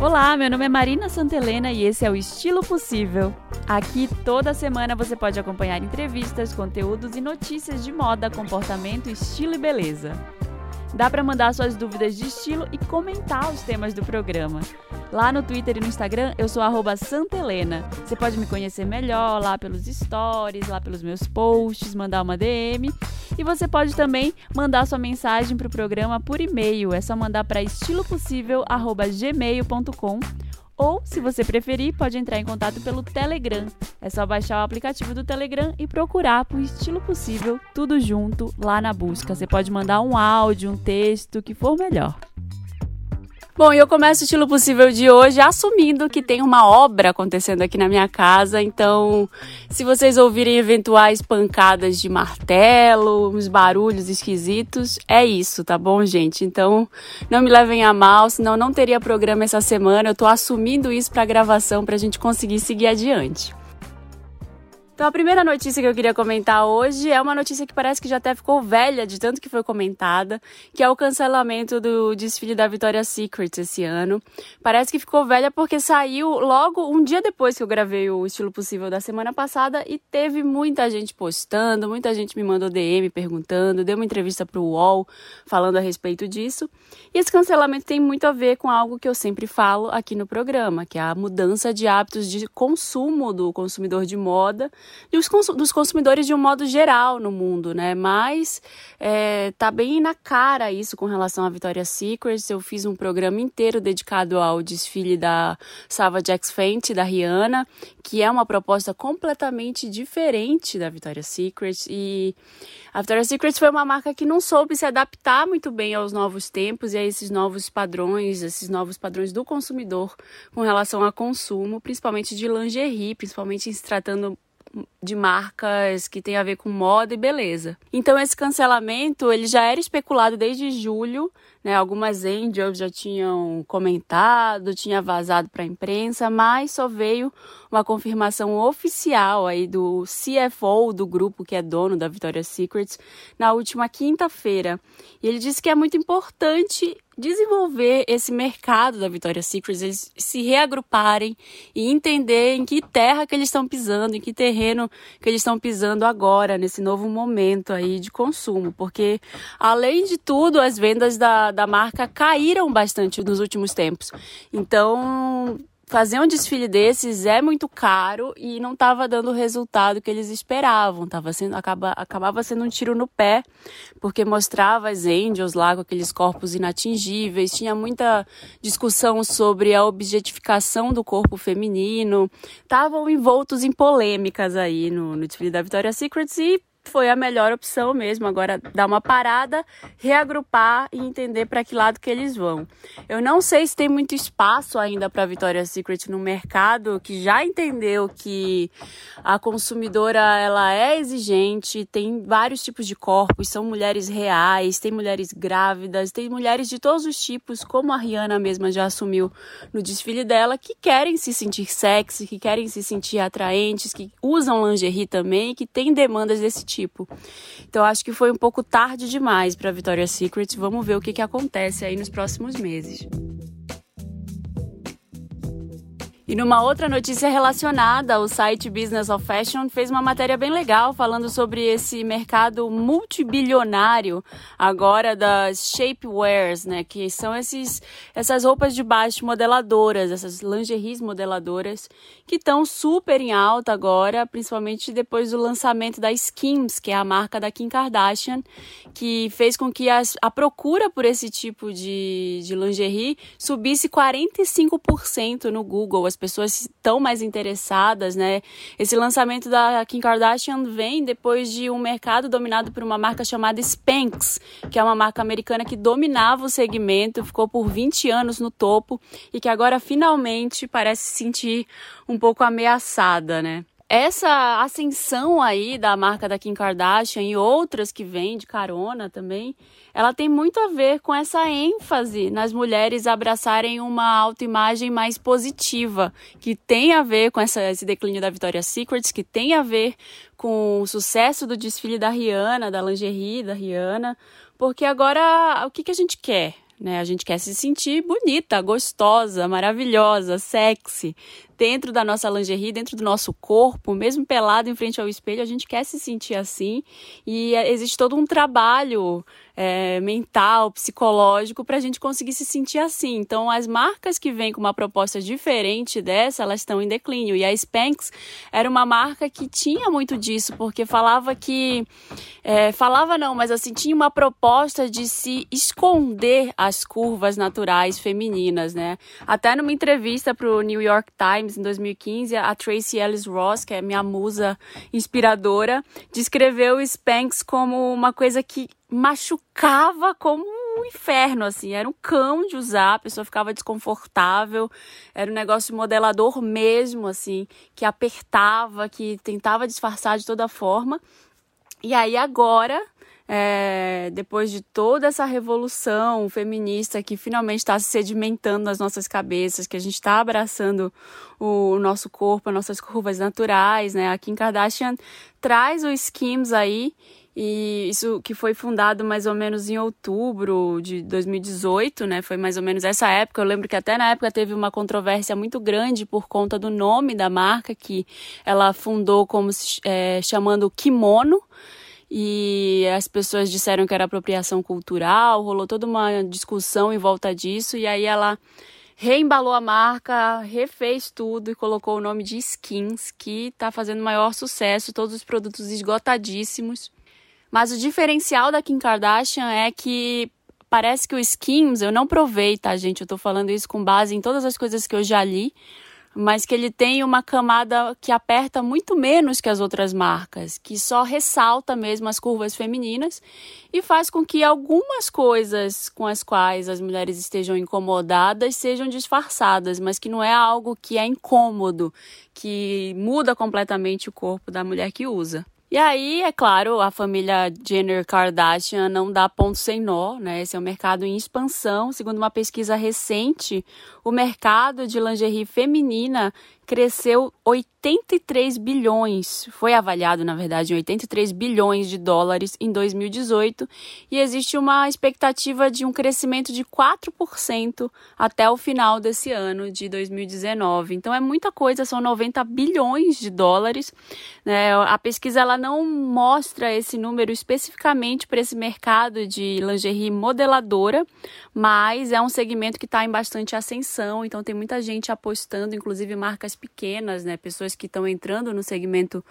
Olá, meu nome é Marina Santelena e esse é o Estilo Possível. Aqui toda semana você pode acompanhar entrevistas, conteúdos e notícias de moda, comportamento, estilo e beleza. Dá para mandar suas dúvidas de estilo e comentar os temas do programa. Lá no Twitter e no Instagram eu sou @santelena. Você pode me conhecer melhor lá pelos stories, lá pelos meus posts, mandar uma DM e você pode também mandar sua mensagem para o programa por e-mail. É só mandar para estilopossível@gmail.com ou, se você preferir, pode entrar em contato pelo Telegram. É só baixar o aplicativo do Telegram e procurar por estilo possível, tudo junto lá na busca. Você pode mandar um áudio, um texto, o que for melhor. Bom, eu começo o estilo possível de hoje assumindo que tem uma obra acontecendo aqui na minha casa. Então, se vocês ouvirem eventuais pancadas de martelo, uns barulhos esquisitos, é isso, tá bom, gente? Então, não me levem a mal, senão não teria programa essa semana. Eu tô assumindo isso pra gravação pra gente conseguir seguir adiante. Então, a primeira notícia que eu queria comentar hoje é uma notícia que parece que já até ficou velha de tanto que foi comentada, que é o cancelamento do desfile da Victoria's Secret esse ano. Parece que ficou velha porque saiu logo um dia depois que eu gravei o Estilo Possível da semana passada e teve muita gente postando, muita gente me mandou DM perguntando, deu uma entrevista para o UOL falando a respeito disso. E esse cancelamento tem muito a ver com algo que eu sempre falo aqui no programa, que é a mudança de hábitos de consumo do consumidor de moda dos, dos consumidores de um modo geral no mundo, né? Mas é, tá bem na cara isso com relação à Victoria's Secret. Eu fiz um programa inteiro dedicado ao desfile da Savage X Fenty, da Rihanna, que é uma proposta completamente diferente da Victoria's Secret. E a Victoria's Secret foi uma marca que não soube se adaptar muito bem aos novos tempos e a esses novos padrões, esses novos padrões do consumidor com relação a consumo, principalmente de lingerie, principalmente se tratando de marcas que tem a ver com moda e beleza. Então esse cancelamento ele já era especulado desde julho, né? Algumas angels já tinham comentado, tinha vazado para a imprensa, mas só veio uma confirmação oficial aí do CFO do grupo que é dono da Victoria's Secret na última quinta-feira. E ele disse que é muito importante desenvolver esse mercado da Victoria's Secret, eles se reagruparem e entender em que terra que eles estão pisando, em que terreno que eles estão pisando agora, nesse novo momento aí de consumo. Porque, além de tudo, as vendas da, da marca caíram bastante nos últimos tempos. Então, fazer um desfile desses é muito caro e não estava dando o resultado que eles esperavam. Tava sendo, acaba, acabava sendo um tiro no pé, porque mostrava as angels lá com aqueles corpos inatingíveis, tinha muita discussão sobre a objetificação do corpo feminino, estavam envoltos em polêmicas aí no, no desfile da Victoria's Secret e foi a melhor opção mesmo. Agora dar uma parada, reagrupar e entender para que lado que eles vão. Eu não sei se tem muito espaço ainda para Victoria's Secret no mercado que já entendeu que a consumidora ela é exigente, tem vários tipos de corpos, são mulheres reais, tem mulheres grávidas, tem mulheres de todos os tipos, como a Rihanna mesma já assumiu no desfile dela, que querem se sentir sexy, que querem se sentir atraentes, que usam lingerie também, que têm demandas desse tipo. Então acho que foi um pouco tarde demais para Victoria's Secret. Vamos ver o que, que acontece aí nos próximos meses. E numa outra notícia relacionada, o site Business of Fashion fez uma matéria bem legal falando sobre esse mercado multibilionário agora das shapewears, né, que são esses essas roupas de baixo modeladoras, essas lingeries modeladoras que estão super em alta agora, principalmente depois do lançamento da Skims, que é a marca da Kim Kardashian, que fez com que as, a procura por esse tipo de, de lingerie subisse 45% no Google. As pessoas estão mais interessadas, né? Esse lançamento da Kim Kardashian vem depois de um mercado dominado por uma marca chamada Spanx, que é uma marca americana que dominava o segmento, ficou por 20 anos no topo e que agora finalmente parece se sentir um pouco ameaçada, né? Essa ascensão aí da marca da Kim Kardashian e outras que vêm de carona também, ela tem muito a ver com essa ênfase nas mulheres abraçarem uma autoimagem mais positiva, que tem a ver com essa, esse declínio da Victoria's Secret, que tem a ver com o sucesso do desfile da Rihanna, da lingerie da Rihanna, porque agora o que, que a gente quer? Né? A gente quer se sentir bonita, gostosa, maravilhosa, sexy, dentro da nossa lingerie, dentro do nosso corpo, mesmo pelado em frente ao espelho, a gente quer se sentir assim. E é, existe todo um trabalho é, mental, psicológico, para a gente conseguir se sentir assim. Então, as marcas que vêm com uma proposta diferente dessa, elas estão em declínio. E a Spanx era uma marca que tinha muito disso, porque falava que. É, falava não, mas assim, tinha uma proposta de se esconder as curvas naturais femininas, né? Até numa entrevista para o New York Times em 2015, a Tracy Ellis Ross, que é minha musa inspiradora, descreveu o Spanx como uma coisa que machucava como um inferno, assim, era um cão de usar, a pessoa ficava desconfortável, era um negócio modelador mesmo, assim, que apertava, que tentava disfarçar de toda forma. E aí agora é, depois de toda essa revolução feminista que finalmente está se sedimentando nas nossas cabeças, que a gente está abraçando o, nosso corpo, as nossas curvas naturais, né? A Kim Kardashian traz o Skims aí e isso que foi fundado mais ou menos em outubro de 2018, né? Foi mais ou menos essa época. Eu lembro que até na época teve uma controvérsia muito grande por conta do nome da marca que ela fundou como é, chamando kimono e as pessoas disseram que era apropriação cultural, rolou toda uma discussão em volta disso, e aí ela reembalou a marca, refez tudo e colocou o nome de Skins, que está fazendo maior sucesso, todos os produtos esgotadíssimos. Mas o diferencial da Kim Kardashian é que parece que o Skins, eu não provei, tá, gente? Eu tô falando isso com base em todas as coisas que eu já li mas que ele tem uma camada que aperta muito menos que as outras marcas, que só ressalta mesmo as curvas femininas e faz com que algumas coisas com as quais as mulheres estejam incomodadas sejam disfarçadas, mas que não é algo que é incômodo, que muda completamente o corpo da mulher que usa. E aí, é claro, a família Jenner Kardashian não dá ponto sem nó, né? Esse é um mercado em expansão. Segundo uma pesquisa recente, o mercado de lingerie feminina cresceu 83 bilhões, foi avaliado, na verdade, em 83 bilhões de dólares em 2018 e existe uma expectativa de um crescimento de 4% até o final desse ano de 2019. Então é muita coisa, são 90 bilhões de dólares. Né? A pesquisa ela não mostra esse número especificamente para esse mercado de lingerie modeladora, mas é um segmento que está em bastante ascensão, então tem muita gente apostando, inclusive marcas pequenas, né? Pessoas que estão entrando no segmento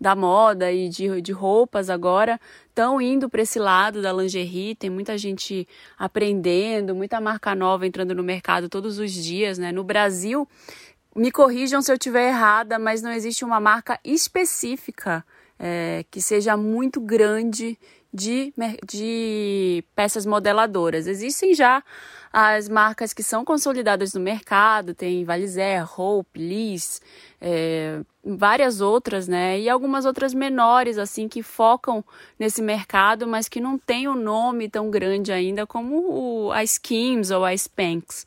da moda e de, de roupas agora estão indo para esse lado da lingerie. Tem muita gente aprendendo, muita marca nova entrando no mercado todos os dias, né? No Brasil, me corrijam se eu estiver errada, mas não existe uma marca específica é, que seja muito grande de, de peças modeladoras. Existem já as marcas que são consolidadas no mercado, tem Valizer, Hope, Liz, é, várias outras, né? E algumas outras menores, assim, que focam nesse mercado, mas que não tem um nome tão grande ainda como o, a Skims ou a Spanx.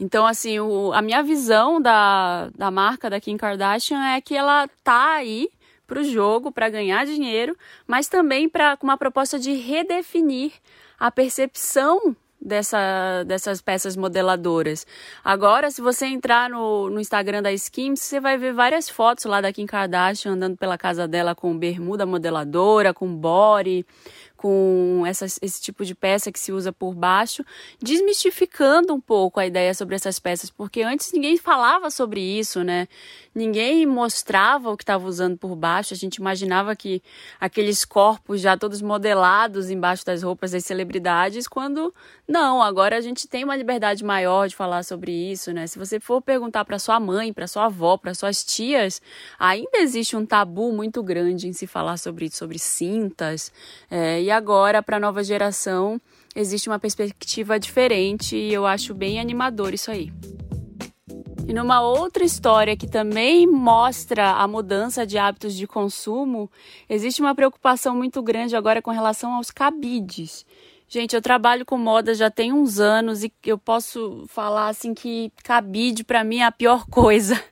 Então, assim, o, a minha visão da, da marca da Kim Kardashian é que ela tá aí para o jogo, para ganhar dinheiro, mas também para com uma proposta de redefinir a percepção dessa, dessas peças modeladoras. Agora, se você entrar no, no Instagram da Skims, você vai ver várias fotos lá da Kim Kardashian andando pela casa dela com bermuda modeladora, com body, com esse tipo de peça que se usa por baixo, desmistificando um pouco a ideia sobre essas peças, porque antes ninguém falava sobre isso, né? Ninguém mostrava o que estava usando por baixo, a gente imaginava que aqueles corpos já todos modelados embaixo das roupas das celebridades, quando não, agora a gente tem uma liberdade maior de falar sobre isso, né? Se você for perguntar para sua mãe, para sua avó, para suas tias, ainda existe um tabu muito grande em se falar sobre sobre cintas, é, e agora, para a nova geração, existe uma perspectiva diferente e eu acho bem animador isso aí. E numa outra história que também mostra a mudança de hábitos de consumo, existe uma preocupação muito grande agora com relação aos cabides. Gente, eu trabalho com moda já tem uns anos e eu posso falar assim que cabide para mim é a pior coisa.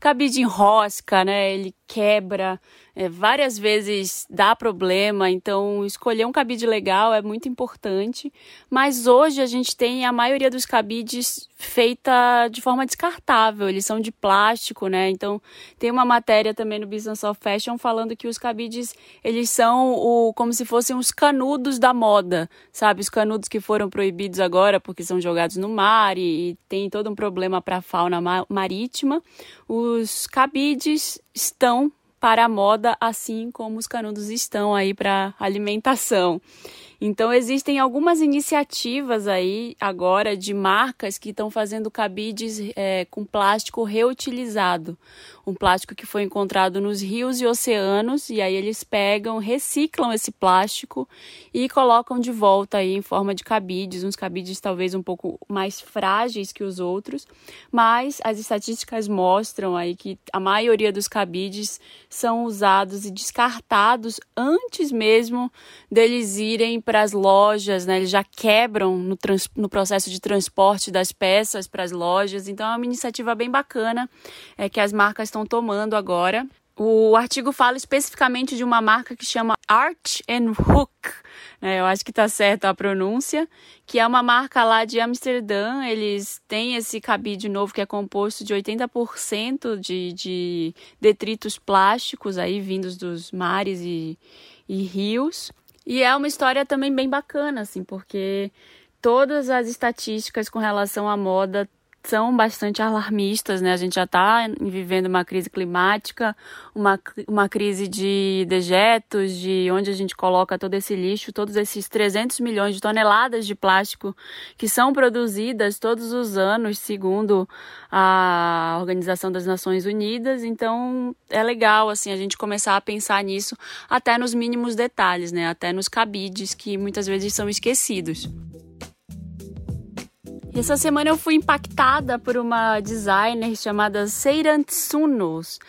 Cabide em rosca, né? Ele quebra, é, várias vezes dá problema, então escolher um cabide legal é muito importante. Mas hoje a gente tem a maioria dos cabides feita de forma descartável, eles são de plástico, né? Então tem uma matéria também no Business of Fashion falando que os cabides eles são o como se fossem os canudos da moda, sabe? Os canudos que foram proibidos agora porque são jogados no mar e, e tem todo um problema para a fauna marítima. Os cabides estão para a moda, assim como os canudos estão aí para alimentação. Então existem algumas iniciativas aí agora de marcas que estão fazendo cabides é, com plástico reutilizado, um plástico que foi encontrado nos rios e oceanos e aí eles pegam, reciclam esse plástico e colocam de volta aí em forma de cabides, uns cabides talvez um pouco mais frágeis que os outros, mas as estatísticas mostram aí que a maioria dos cabides são usados e descartados antes mesmo deles irem para as lojas, né? Eles já quebram no, trans, no processo de transporte das peças para as lojas. Então é uma iniciativa bem bacana é, que as marcas estão tomando agora. O artigo fala especificamente de uma marca que chama Arch and Hook, né? eu acho que está certa a pronúncia, que é uma marca lá de Amsterdã. Eles têm esse cabide novo que é composto de 80% de, de detritos plásticos aí vindos dos mares e, e rios. E é uma história também bem bacana, assim, porque todas as estatísticas com relação à moda são bastante alarmistas, né? A gente já está vivendo uma crise climática, uma, uma crise de dejetos, de onde a gente coloca todo esse lixo, todos esses 300 milhões de toneladas de plástico que são produzidas todos os anos, segundo a Organização das Nações Unidas. Então, é legal, assim, a gente começar a pensar nisso até nos mínimos detalhes, né? Até nos cabides que muitas vezes são esquecidos. Essa semana eu fui impactada por uma designer chamada Seiran Tsunos.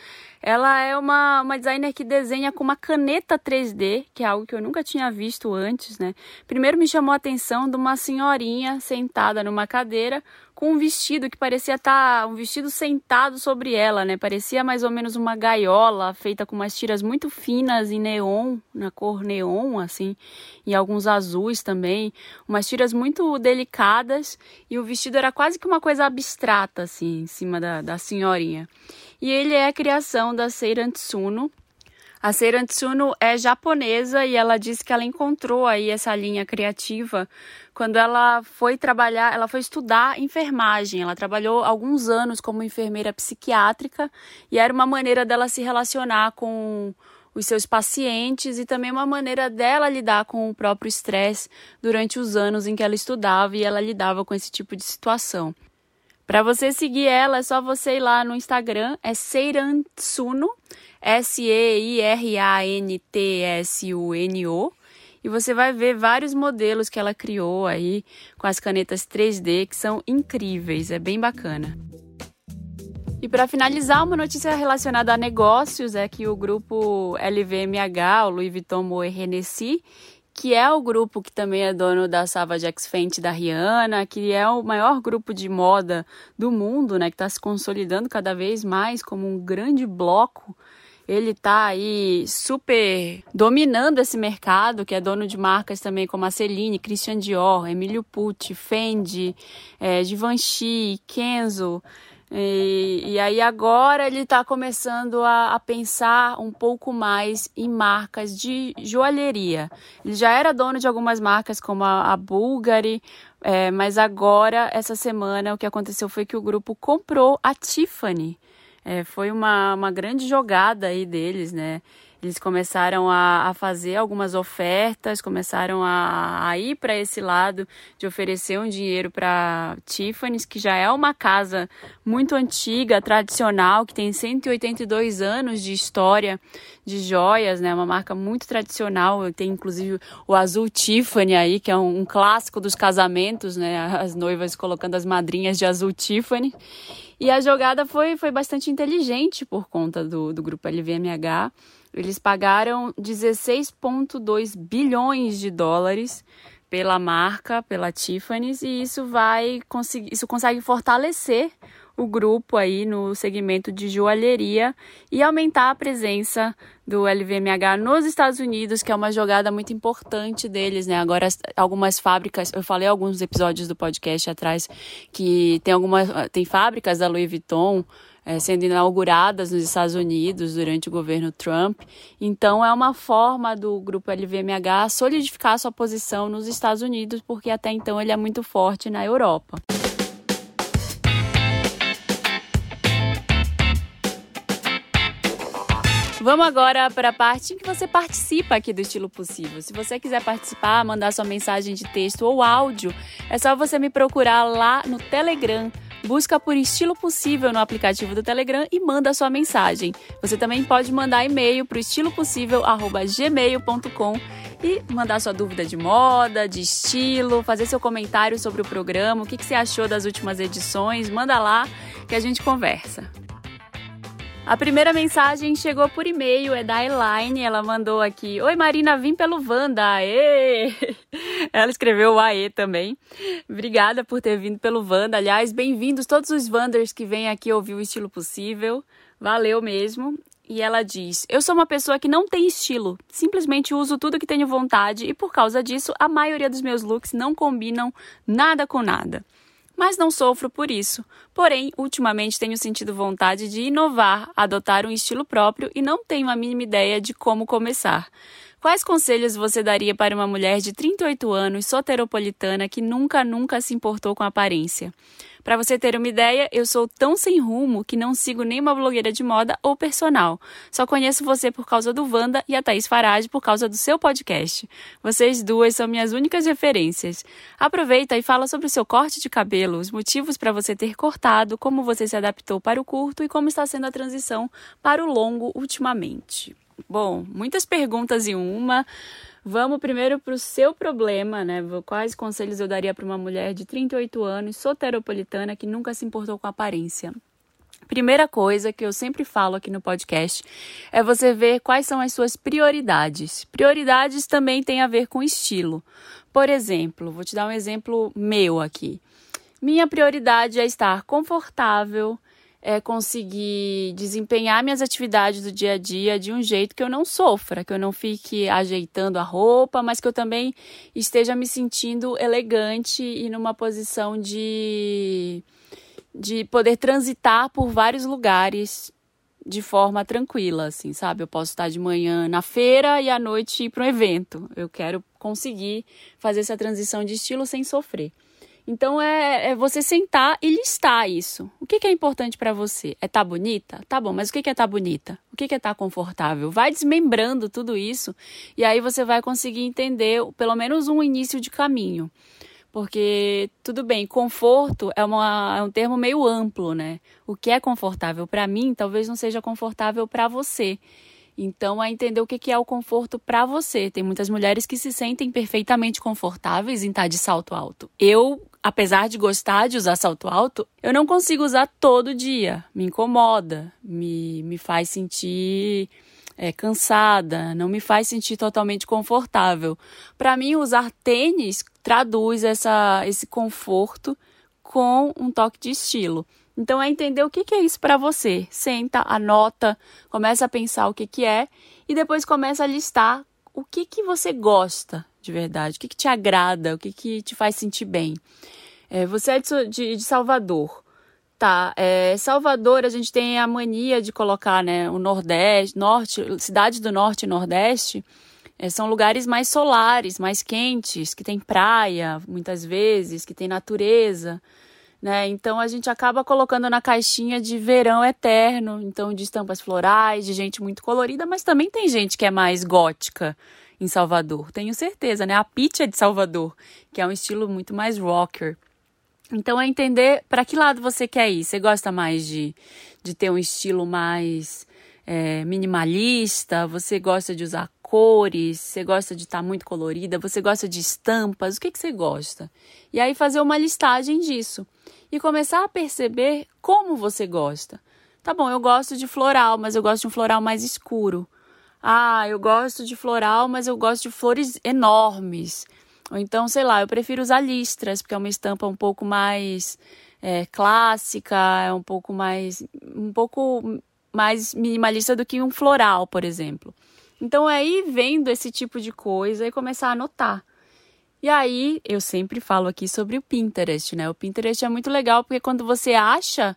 Ela é uma, uma designer que desenha com uma caneta 3D, que é algo que eu nunca tinha visto antes, né? Primeiro me chamou a atenção de uma senhorinha sentada numa cadeira com um vestido que parecia estar tá, um vestido sentado sobre ela, né? Parecia mais ou menos uma gaiola feita com umas tiras muito finas em neon, na cor neon, assim, e alguns azuis também, umas tiras muito delicadas e o vestido era quase que uma coisa abstrata, assim, em cima da, da senhorinha. E ele é a criação da Seiran Tsuno, a Seiran Tsuno é japonesa e ela disse que ela encontrou aí essa linha criativa quando ela foi trabalhar, ela foi estudar enfermagem. Ela trabalhou alguns anos como enfermeira psiquiátrica e era uma maneira dela se relacionar com os seus pacientes e também uma maneira dela lidar com o próprio estresse durante os anos em que ela estudava e ela lidava com esse tipo de situação. Para você seguir ela, é só você ir lá no Instagram, é Seiran Tsuno, S-E-I-R-A-N-T-S-U-N-O. E você vai ver vários modelos que ela criou aí com as canetas 3D que são incríveis, é bem bacana. E para finalizar, uma notícia relacionada a negócios é que o grupo LVMH, o Louis Vuitton Moet Hennessy, que é o grupo que também é dono da Savage X Fenty da Rihanna, que é o maior grupo de moda do mundo, né, que está se consolidando cada vez mais como um grande bloco ele tá aí super dominando esse mercado, que é dono de marcas também como a Celine, Christian Dior, Emilio Pucci, Fendi, é, Givenchy, Kenzo. E, e, aí agora ele está começando a, a, pensar um pouco mais em marcas de joalheria. Ele já era dono de algumas marcas como a, a Bulgari, é, mas agora, essa semana, o que aconteceu foi que o grupo comprou a Tiffany. É, foi uma, uma grande jogada aí deles, né? Eles começaram a, a fazer algumas ofertas, começaram a, a ir para esse lado de oferecer um dinheiro para Tiffany's, que já é uma casa muito antiga, tradicional, que tem 182 anos de história de joias, né? Uma marca muito tradicional. Tem inclusive o azul Tiffany aí, que é um, um clássico dos casamentos, né? As noivas colocando as madrinhas de azul Tiffany. E a jogada foi, foi bastante inteligente por conta do, do grupo LVMH. Eles pagaram 16,2 bilhões de dólares pela marca, pela Tiffany's, e isso vai conseguir, isso consegue fortalecer o grupo aí no segmento de joalheria e aumentar a presença do LVMH nos Estados Unidos, que é uma jogada muito importante deles, né? Agora algumas fábricas, eu falei alguns episódios do podcast atrás que tem algumas tem fábricas da Louis Vuitton é, sendo inauguradas nos Estados Unidos durante o governo Trump. Então, é uma forma do grupo LVMH solidificar sua posição nos Estados Unidos, porque até então ele é muito forte na Europa. Vamos agora para a parte em que você participa aqui do Estilo Possível. Se você quiser participar, mandar sua mensagem de texto ou áudio, é só você me procurar lá no Telegram busca por Estilo Possível no aplicativo do Telegram e manda sua mensagem. Você também pode mandar e-mail para o estilopossível@gmail.com e mandar sua dúvida de moda, de estilo, fazer seu comentário sobre o programa, o que, que você achou das últimas edições, manda lá que a gente conversa. A primeira mensagem chegou por e-mail, é da Elaine. Ela mandou aqui: Oi Marina, vim pelo Wanda. Aê! Ela escreveu o Aê também. Obrigada por ter vindo pelo Wanda. Aliás, bem-vindos todos os Wanders que vêm aqui ouvir o estilo possível. Valeu mesmo. E ela diz: Eu sou uma pessoa que não tem estilo, simplesmente uso tudo que tenho vontade e por causa disso a maioria dos meus looks não combinam nada com nada mas não sofro por isso. Porém, ultimamente tenho sentido vontade de inovar, adotar um estilo próprio e não tenho a mínima ideia de como começar. Quais conselhos você daria para uma mulher de 38 anos, soteropolitana, que nunca, nunca se importou com aparência? Para você ter uma ideia, eu sou tão sem rumo que não sigo nenhuma blogueira de moda ou personal. Só conheço você por causa do Wanda e a Thaís Farage por causa do seu podcast. Vocês duas são minhas únicas referências. Aproveita e fala sobre o seu corte de cabelo, os motivos para você ter cortado, como você se adaptou para o curto e como está sendo a transição para o longo ultimamente. Bom, muitas perguntas em uma. Vamos primeiro para o seu problema, né? Quais conselhos eu daria para uma mulher de 38 anos, soteropolitana, que nunca se importou com aparência? Primeira coisa que eu sempre falo aqui no podcast é você ver quais são as suas prioridades. Prioridades também têm a ver com estilo. Por exemplo, vou te dar um exemplo meu aqui. Minha prioridade é estar confortável, é, conseguir desempenhar minhas atividades do dia a dia de um jeito que eu não sofra, que eu não fique ajeitando a roupa, mas que eu também esteja me sentindo elegante e numa posição de, de poder transitar por vários lugares de forma tranquila, assim, sabe? Eu posso estar de manhã na feira e à noite ir para um evento. Eu quero conseguir fazer essa transição de estilo sem sofrer. Então é, é, você sentar e listar isso. O que, que é importante para você? É tá bonita? Tá bom, mas o que, que é tá bonita? O que, que é tá confortável? Vai desmembrando tudo isso e aí você vai conseguir entender pelo menos um início de caminho. Porque, tudo bem, conforto é, uma, é um termo meio amplo, né? O que é confortável para mim talvez não seja confortável para você. Então, é entender o que é o conforto para você. Tem muitas mulheres que se sentem perfeitamente confortáveis em estar de salto alto. Eu, apesar de gostar de usar salto alto, eu não consigo usar todo dia. Me incomoda, me, me faz sentir é, cansada, não me faz sentir totalmente confortável. Para mim, usar tênis traduz essa, esse conforto com um toque de estilo. Então é entender o que, que é isso para você. Senta, anota, começa a pensar o que, que é e depois começa a listar o que, que você gosta de verdade, o que, que te agrada, o que, que te faz sentir bem. É, você é de, de, de Salvador. Tá, é, Salvador a gente tem a mania de colocar, né, o Nordeste, Norte, cidades do Norte e Nordeste, é, são lugares mais solares, mais quentes, que tem praia, muitas vezes, que tem natureza né? Então a gente acaba colocando na caixinha de verão eterno, então de estampas florais, de gente muito colorida, mas também tem gente que é mais gótica em Salvador, tenho certeza, né? A Pitch é de Salvador, que é um estilo muito mais rocker. Então é entender para que lado você quer ir. Você gosta mais de, de ter um estilo mais é, minimalista? Você gosta de usar cores? Você gosta de estar tá muito colorida? Você gosta de estampas? O que, que você gosta? E aí fazer uma listagem disso e começar a perceber como você gosta. Tá bom, eu gosto de floral, mas eu gosto de um floral mais escuro. Ah, eu gosto de floral, mas eu gosto de flores enormes. Ou então, sei lá, eu prefiro usar listras, porque é uma estampa um pouco mais é, clássica, é um pouco mais um pouco mais minimalista do que um floral, por exemplo. Então é ir vendo esse tipo de coisa e começar a anotar. E aí, eu sempre falo aqui sobre o Pinterest, né? O Pinterest é muito legal porque quando você acha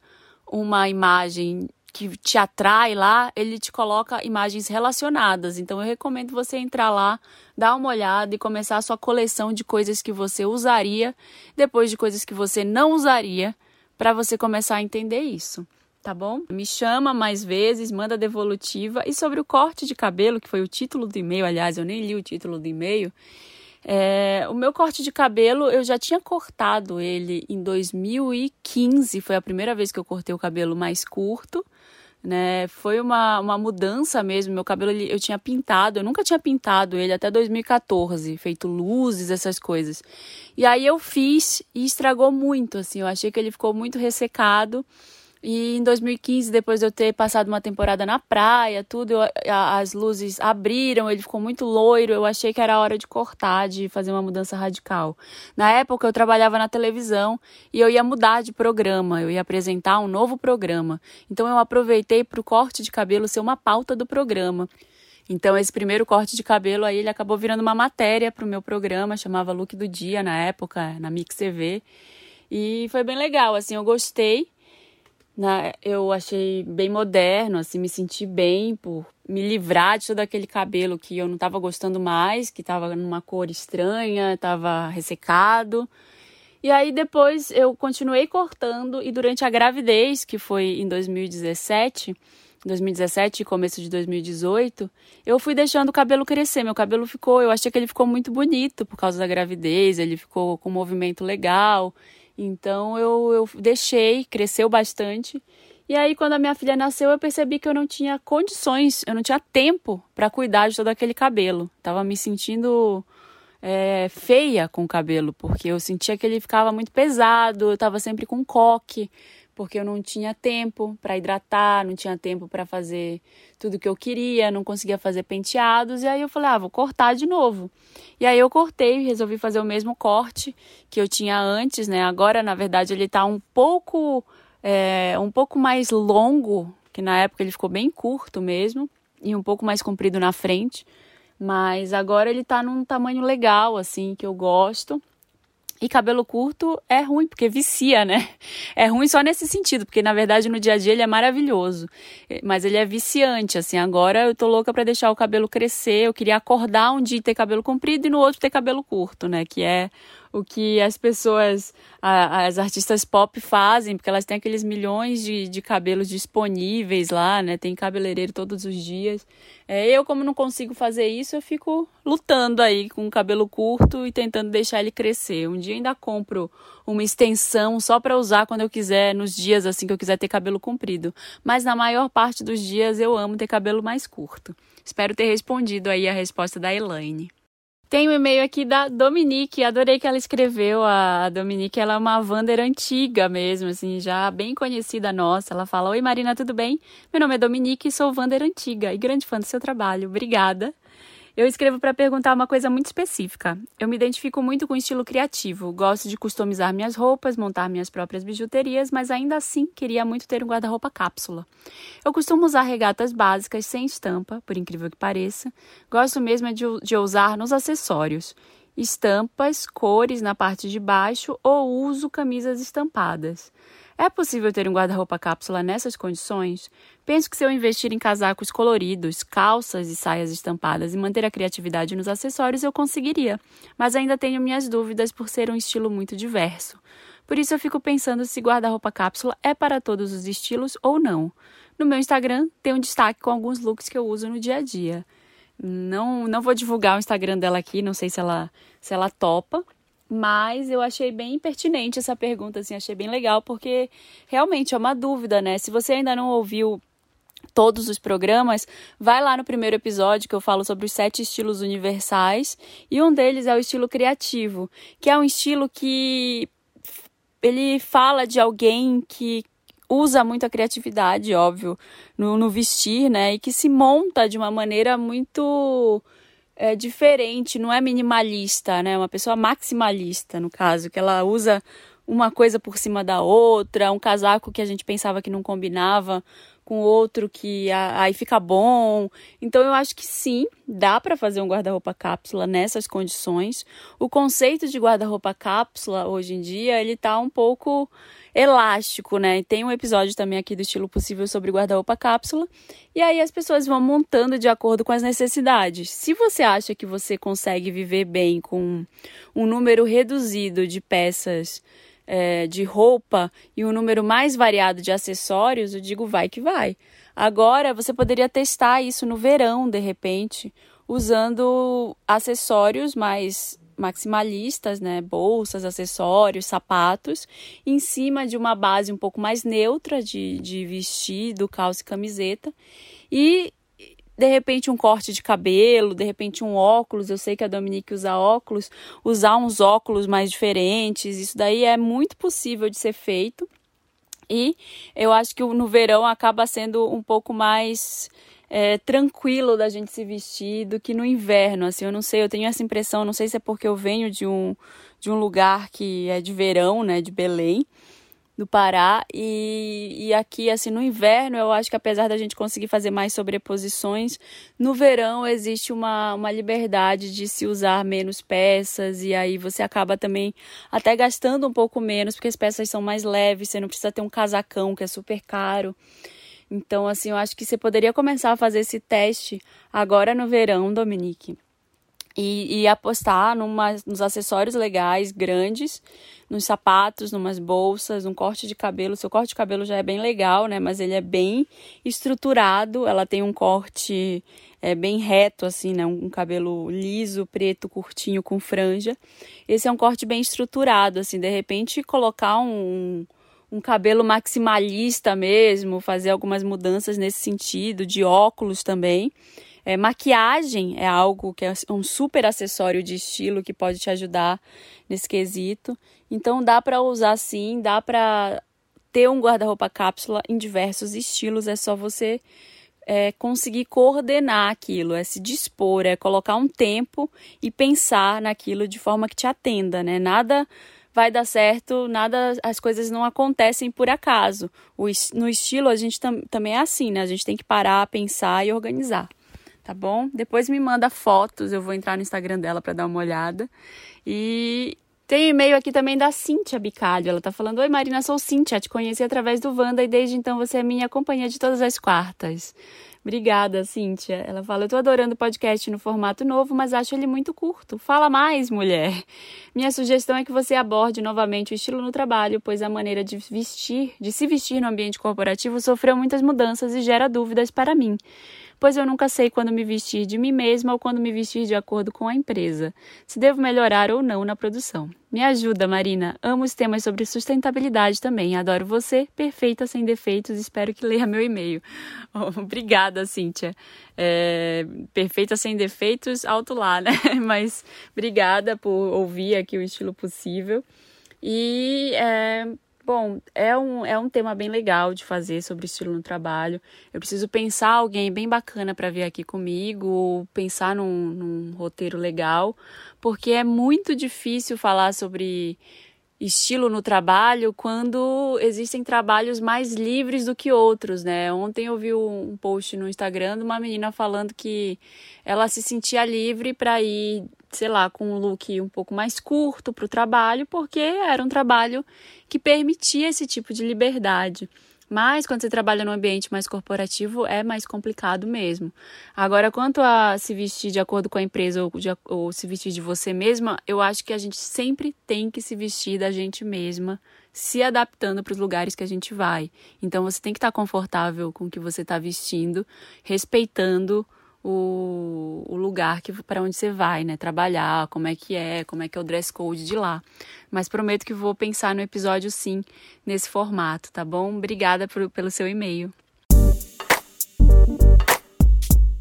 uma imagem que te atrai lá, ele te coloca imagens relacionadas. Então eu recomendo você entrar lá, dar uma olhada e começar a sua coleção de coisas que você usaria, depois de coisas que você não usaria, para você começar a entender isso. Tá bom? Me chama mais vezes, manda devolutiva. E sobre o corte de cabelo, que foi o título do e-mail, aliás, eu nem li o título do e-mail. É, o meu corte de cabelo, eu já tinha cortado ele em 2015, foi a primeira vez que eu cortei o cabelo mais curto né? Foi uma, uma mudança mesmo. Meu cabelo eu tinha pintado, eu nunca tinha pintado ele até 2014, feito luzes, essas coisas. E aí eu fiz e estragou muito, assim. Eu achei que ele ficou muito ressecado. E em 2015, depois de eu ter passado uma temporada na praia, tudo, eu, a, as luzes abriram, ele ficou muito loiro. Eu achei que era hora de cortar, de fazer uma mudança radical. Na época, eu trabalhava na televisão e eu ia mudar de programa, eu ia apresentar um novo programa. Então, eu aproveitei para o corte de cabelo ser uma pauta do programa. Então, esse primeiro corte de cabelo aí, ele acabou virando uma matéria para o meu programa, chamava Look do Dia na época, na Mix TV. E foi bem legal, assim, eu gostei na, eu achei bem moderno, assim, me senti bem por me livrar de todo aquele cabelo que eu não estava gostando mais, que estava numa cor estranha, estava ressecado. E aí depois eu continuei cortando e durante a gravidez, que foi em 2017, 2017 e começo de 2018, eu fui deixando o cabelo crescer. Meu cabelo ficou, eu achei que ele ficou muito bonito por causa da gravidez, ele ficou com um movimento legal. Então eu, eu deixei, cresceu bastante. E aí, quando a minha filha nasceu, eu percebi que eu não tinha condições, eu não tinha tempo para cuidar de todo aquele cabelo. Tava me sentindo é, feia com o cabelo, porque eu sentia que ele ficava muito pesado, eu tava sempre com coque porque eu não tinha tempo para hidratar, não tinha tempo para fazer tudo que eu queria, não conseguia fazer penteados, e aí eu falei, ah, vou cortar de novo. E aí eu cortei, resolvi fazer o mesmo corte que eu tinha antes, né? Agora, na verdade, ele tá um pouco é, um pouco mais longo, que na época ele ficou bem curto mesmo, e um pouco mais comprido na frente. Mas agora ele tá num tamanho legal, assim, que eu gosto. E cabelo curto é ruim, porque vicia, né? É ruim só nesse sentido, porque na verdade no dia a dia ele é maravilhoso. Mas ele é viciante, assim. Agora eu tô louca para deixar o cabelo crescer. Eu queria acordar um dia e ter cabelo comprido e no outro ter cabelo curto, né? Que é o que as pessoas, a, as artistas pop fazem, porque elas têm aqueles milhões de, de cabelos disponíveis lá, né? Tem cabeleireiro todos os dias. É, eu, como não consigo fazer isso, eu fico lutando aí com o cabelo curto e tentando deixar ele crescer. Um dia ainda compro uma extensão só para usar quando eu quiser, nos dias assim que eu quiser ter cabelo comprido. Mas na maior parte dos dias eu amo ter cabelo mais curto. Espero ter respondido aí a resposta da Elaine. Tem um e-mail aqui da Dominique, adorei que ela escreveu. A Dominique, ela é uma Wander antiga mesmo, assim, já bem conhecida nossa. Ela fala: Oi Marina, tudo bem? Meu nome é Dominique sou Wander antiga e grande fã do seu trabalho. Obrigada. Eu escrevo para perguntar uma coisa muito específica. Eu me identifico muito com o estilo criativo. Gosto de customizar minhas roupas, montar minhas próprias bijuterias, mas ainda assim queria muito ter um guarda-roupa cápsula. Eu costumo usar regatas básicas sem estampa, por incrível que pareça. Gosto mesmo de, de usar nos acessórios estampas, cores na parte de baixo ou uso camisas estampadas. É possível ter um guarda-roupa cápsula nessas condições? Penso que se eu investir em casacos coloridos, calças e saias estampadas e manter a criatividade nos acessórios, eu conseguiria. Mas ainda tenho minhas dúvidas por ser um estilo muito diverso. Por isso eu fico pensando se guarda-roupa cápsula é para todos os estilos ou não. No meu Instagram tem um destaque com alguns looks que eu uso no dia a dia. Não, não vou divulgar o Instagram dela aqui, não sei se ela, se ela topa, mas eu achei bem pertinente essa pergunta, assim, achei bem legal, porque realmente é uma dúvida, né? Se você ainda não ouviu todos os programas, vai lá no primeiro episódio que eu falo sobre os sete estilos universais, e um deles é o estilo criativo, que é um estilo que ele fala de alguém que usa muito a criatividade, óbvio, no, no vestir, né? E que se monta de uma maneira muito é, diferente, não é minimalista, né? Uma pessoa maximalista, no caso, que ela usa uma coisa por cima da outra, um casaco que a gente pensava que não combinava com outro que aí fica bom. Então eu acho que sim, dá para fazer um guarda-roupa cápsula nessas condições. O conceito de guarda-roupa cápsula hoje em dia, ele tá um pouco elástico, né? Tem um episódio também aqui do estilo possível sobre guarda-roupa cápsula. E aí as pessoas vão montando de acordo com as necessidades. Se você acha que você consegue viver bem com um número reduzido de peças é, de roupa e um número mais variado de acessórios, eu digo vai que vai. Agora você poderia testar isso no verão, de repente, usando acessórios mais maximalistas, né? Bolsas, acessórios, sapatos, em cima de uma base um pouco mais neutra de, de vestido, calça e camiseta. E de repente um corte de cabelo, de repente um óculos. Eu sei que a Dominique usa óculos, usar uns óculos mais diferentes. Isso daí é muito possível de ser feito. E eu acho que no verão acaba sendo um pouco mais é, tranquilo da gente se vestir do que no inverno. Assim, eu não sei, eu tenho essa impressão. Não sei se é porque eu venho de um, de um lugar que é de verão, né, de Belém do Pará e, e aqui assim no inverno eu acho que apesar da gente conseguir fazer mais sobreposições no verão existe uma, uma liberdade de se usar menos peças e aí você acaba também até gastando um pouco menos porque as peças são mais leves você não precisa ter um casacão que é super caro então assim eu acho que você poderia começar a fazer esse teste agora no verão Dominique e, e apostar numa, nos acessórios legais, grandes, nos sapatos, numas bolsas, um corte de cabelo. Seu corte de cabelo já é bem legal, né? Mas ele é bem estruturado. Ela tem um corte é, bem reto, assim, né? Um, cabelo liso, preto, curtinho, com franja. Esse é um corte bem estruturado, assim. De repente, colocar um, um cabelo maximalista mesmo, fazer algumas mudanças nesse sentido, de óculos também. É, maquiagem é algo que é um super acessório de estilo que pode te ajudar nesse quesito. Então dá para usar sim, dá para ter um guarda-roupa cápsula em diversos estilos, é só você é, conseguir coordenar aquilo, é se dispor, é colocar um tempo e pensar naquilo de forma que te atenda, né? Nada vai dar certo, nada, as coisas não acontecem por acaso. O, no estilo a gente tam, também é assim, né? A gente tem que parar, pensar e organizar tá bom? Depois me manda fotos, eu vou entrar no Instagram dela para dar uma olhada. E tem um e-mail aqui também da Cíntia Bicalho. Ela tá falando: Oi Marina, sou Cíntia, te conheci através do Wanda e desde então você é minha companhia de todas as quartas. Obrigada, Cíntia. Ela fala: Eu tô adorando o podcast no formato novo, mas acho ele muito curto. Fala mais, mulher. Minha sugestão é que você aborde novamente o estilo no trabalho, pois a maneira de vestir, de se vestir no ambiente corporativo sofreu muitas mudanças e gera dúvidas para mim pois eu nunca sei quando me vestir de mim mesma ou quando me vestir de acordo com a empresa, se devo melhorar ou não na produção. Me ajuda, Marina. Amo os temas sobre sustentabilidade também. Adoro você, perfeita sem defeitos. Espero que leia meu e-mail. Oh, obrigada, Cíntia. É, perfeita sem defeitos, alto lá, né? Mas obrigada por ouvir aqui o estilo possível. E é, Bom, é um, é um tema bem legal de fazer sobre estilo no trabalho. Eu preciso pensar alguém bem bacana para vir aqui comigo, pensar num, num roteiro legal, porque é muito difícil falar sobre estilo no trabalho quando existem trabalhos mais livres do que outros, né? Ontem eu vi um post no Instagram de uma menina falando que ela se sentia livre para ir sei lá, com um look um pouco mais curto para o trabalho, porque era um trabalho que permitia esse tipo de liberdade. Mas quando você trabalha num ambiente mais corporativo, é mais complicado mesmo. Agora, quanto a se vestir de acordo com a empresa ou, de, ou se vestir de você mesma, eu acho que a gente sempre tem que se vestir da gente mesma, se adaptando para os lugares que a gente vai. Então, você tem que estar confortável com o que você está vestindo, respeitando o, o lugar que para onde você vai, né? Trabalhar, como é que é, como é que é o dress code de lá. Mas prometo que vou pensar no episódio sim, nesse formato, tá bom? Obrigada por, pelo seu e-mail.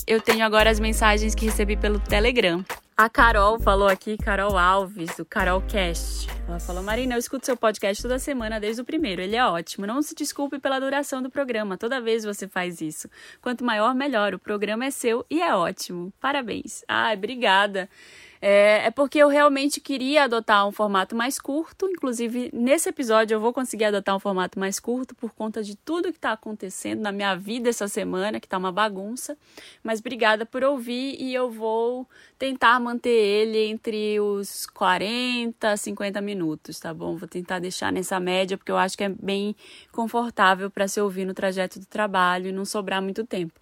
Eu tenho agora as mensagens que recebi pelo Telegram. A Carol falou aqui, Carol Alves, do Carol Cast. Ela falou, Marina, eu escuto seu podcast toda semana desde o primeiro. Ele é ótimo. Não se desculpe pela duração do programa. Toda vez você faz isso. Quanto maior, melhor. O programa é seu e é ótimo. Parabéns. Ai, obrigada. É, é, porque eu realmente queria adotar um formato mais curto. Inclusive, nesse episódio eu vou conseguir adotar um formato mais curto por conta de tudo que está acontecendo na minha vida essa semana, que está uma bagunça. Mas obrigada por ouvir e eu vou tentar manter ele entre os 40 a 50 minutos, tá bom? Vou tentar deixar nessa média, porque eu acho que é bem confortável para se ouvir no trajeto do trabalho e não sobrar muito tempo.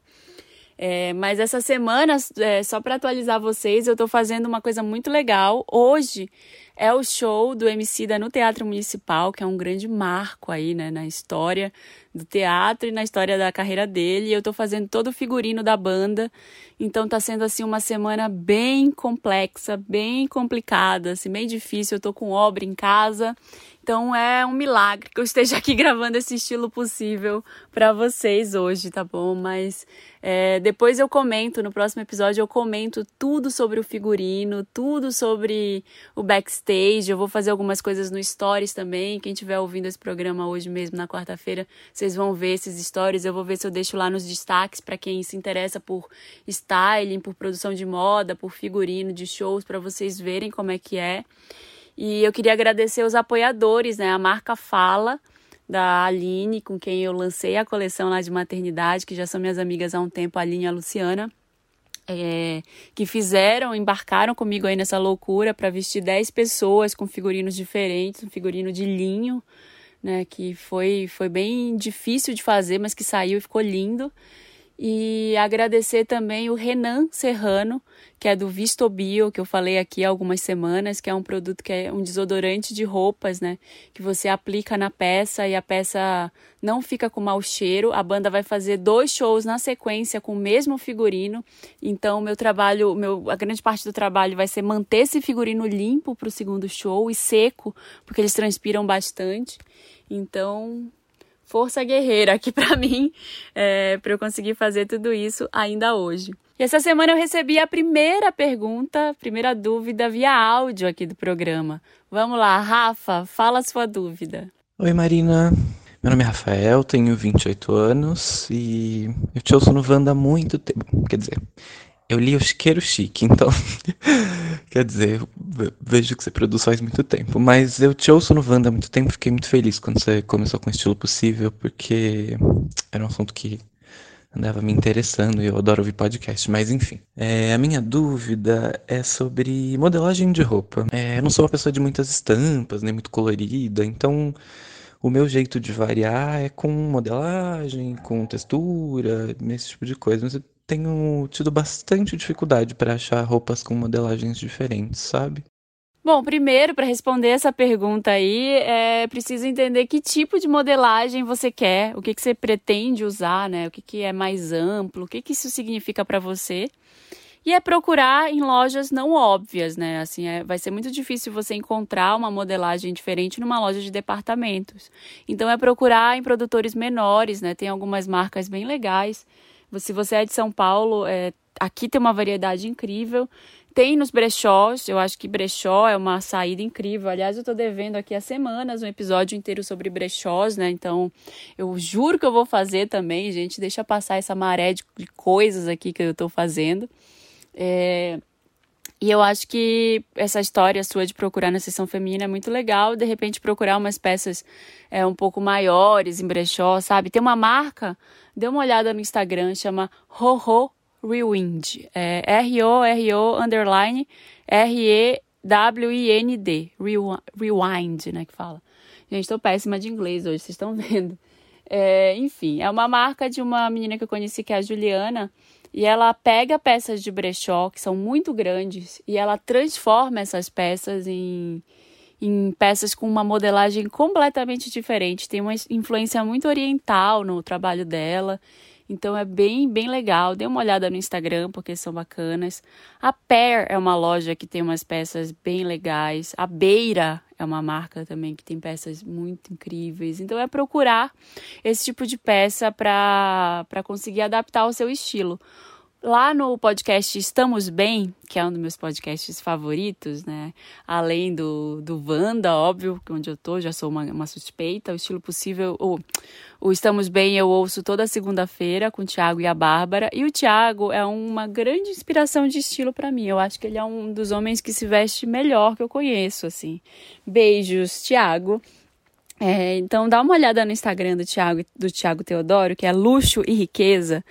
É, mas essa semana, é, só para atualizar vocês, eu estou fazendo uma coisa muito legal. Hoje é o show do MC da no Teatro Municipal, que é um grande marco aí né, na história do teatro e na história da carreira dele. Eu estou fazendo todo o figurino da banda. Então está sendo assim uma semana bem complexa, bem complicada, assim, bem difícil. Eu estou com obra em casa então é um milagre que eu esteja aqui gravando esse estilo possível para vocês hoje, tá bom? Mas é, depois eu comento, no próximo episódio eu comento tudo sobre o figurino, tudo sobre o backstage. Eu vou fazer algumas coisas no Stories também. Quem estiver ouvindo esse programa hoje mesmo, na quarta-feira, vocês vão ver esses stories. Eu vou ver se eu deixo lá nos destaques para quem se interessa por styling, por produção de moda, por figurino de shows, para vocês verem como é que é. E eu queria agradecer os apoiadores, né? A marca Fala, da Aline, com quem eu lancei a coleção lá de maternidade, que já são minhas amigas há um tempo, a Aline e a Luciana. É, que fizeram, embarcaram comigo aí nessa loucura para vestir 10 pessoas com figurinos diferentes, um figurino de linho, né, que foi, foi bem difícil de fazer, mas que saiu e ficou lindo. E agradecer também o Renan Serrano, que é do Vistobio, que eu falei aqui há algumas semanas, que é um produto que é um desodorante de roupas, né? Que você aplica na peça e a peça não fica com mau cheiro. A banda vai fazer dois shows na sequência com o mesmo figurino. Então, meu trabalho, meu, a grande parte do trabalho vai ser manter esse figurino limpo para o segundo show e seco, porque eles transpiram bastante. Então, força guerreira aqui para mim, é, para eu conseguir fazer tudo isso ainda hoje. E essa semana eu recebi a primeira pergunta, primeira dúvida via áudio aqui do programa. Vamos lá, Rafa, fala a sua dúvida. Oi, Marina. Meu nome é Rafael, tenho 28 anos e eu te ouço no Wanda há muito tempo. Quer dizer, eu li o Chiqueiro Chique, então. quer dizer, vejo que você produz faz muito tempo. Mas eu te ouço no Wanda há muito tempo, fiquei muito feliz quando você começou com o estilo possível, porque era um assunto que andava me interessando e eu adoro ouvir podcast. Mas enfim, é, a minha dúvida é sobre modelagem de roupa. É, eu não sou uma pessoa de muitas estampas, nem muito colorida, então. O meu jeito de variar é com modelagem, com textura, esse tipo de coisa. Mas tenho tido bastante dificuldade para achar roupas com modelagens diferentes, sabe? Bom, primeiro, para responder essa pergunta aí, é preciso entender que tipo de modelagem você quer, o que, que você pretende usar, né? O que, que é mais amplo, o que, que isso significa para você. E é procurar em lojas não óbvias, né? Assim, é, vai ser muito difícil você encontrar uma modelagem diferente numa loja de departamentos. Então, é procurar em produtores menores, né? Tem algumas marcas bem legais se você é de São Paulo, é, aqui tem uma variedade incrível. Tem nos brechós, eu acho que brechó é uma saída incrível. Aliás, eu estou devendo aqui há semanas um episódio inteiro sobre brechós, né? Então, eu juro que eu vou fazer também, gente. Deixa passar essa maré de, coisas aqui que eu estou fazendo. É, e eu acho que essa história sua de procurar na seção feminina é muito legal. De repente, procurar umas peças é, um pouco maiores em brechó, sabe? Tem uma marca, dê uma olhada no Instagram, chama Roho Rewind. É R-O-R-O underline R-E-W-I-N-D. Rewind, né? Que fala. Gente, tô péssima de inglês hoje, vocês estão vendo. É, enfim, é uma marca de uma menina que eu conheci, que é a Juliana. E ela pega peças de brechó, que são muito grandes, e ela transforma essas peças em, em peças com uma modelagem completamente diferente. Tem uma influência muito oriental no trabalho dela. Então é bem, bem legal. Dê uma olhada no Instagram porque são bacanas. A Pair é uma loja que tem umas peças bem legais. A Beira é uma marca também que tem peças muito incríveis. Então é procurar esse tipo de peça para conseguir adaptar ao seu estilo. Lá no podcast Estamos Bem, que é um dos meus podcasts favoritos, né? Além do, do Wanda, óbvio, onde eu tô, já sou uma, uma suspeita. O Estilo Possível, o, o Estamos Bem eu ouço toda segunda-feira com o Thiago e a Bárbara. E o Thiago é uma grande inspiração de estilo para mim. Eu acho que ele é um dos homens que se veste melhor que eu conheço, assim. Beijos, Thiago. É, então dá uma olhada no Instagram do Thiago, do Thiago Teodoro, que é Luxo e Riqueza,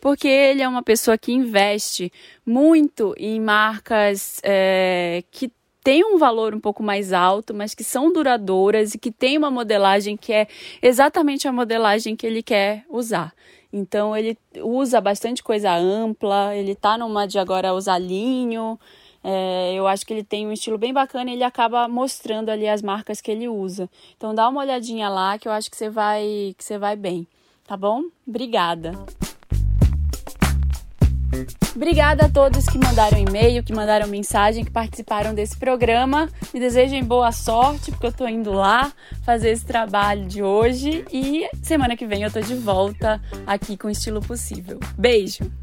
porque ele é uma pessoa que investe muito em marcas é, que têm um valor um pouco mais alto, mas que são duradouras e que tem uma modelagem que é exatamente a modelagem que ele quer usar. Então ele usa bastante coisa ampla, ele tá numa de agora usar linho, é, eu acho que ele tem um estilo bem bacana e ele acaba mostrando ali as marcas que ele usa. Então dá uma olhadinha lá que eu acho que você vai que você vai bem, tá bom? Obrigada. Obrigada a todos que mandaram e-mail, que mandaram mensagem, que participaram desse programa. Me desejem boa sorte, porque eu tô indo lá fazer esse trabalho de hoje e semana que vem eu tô de volta aqui com o estilo possível. Beijo.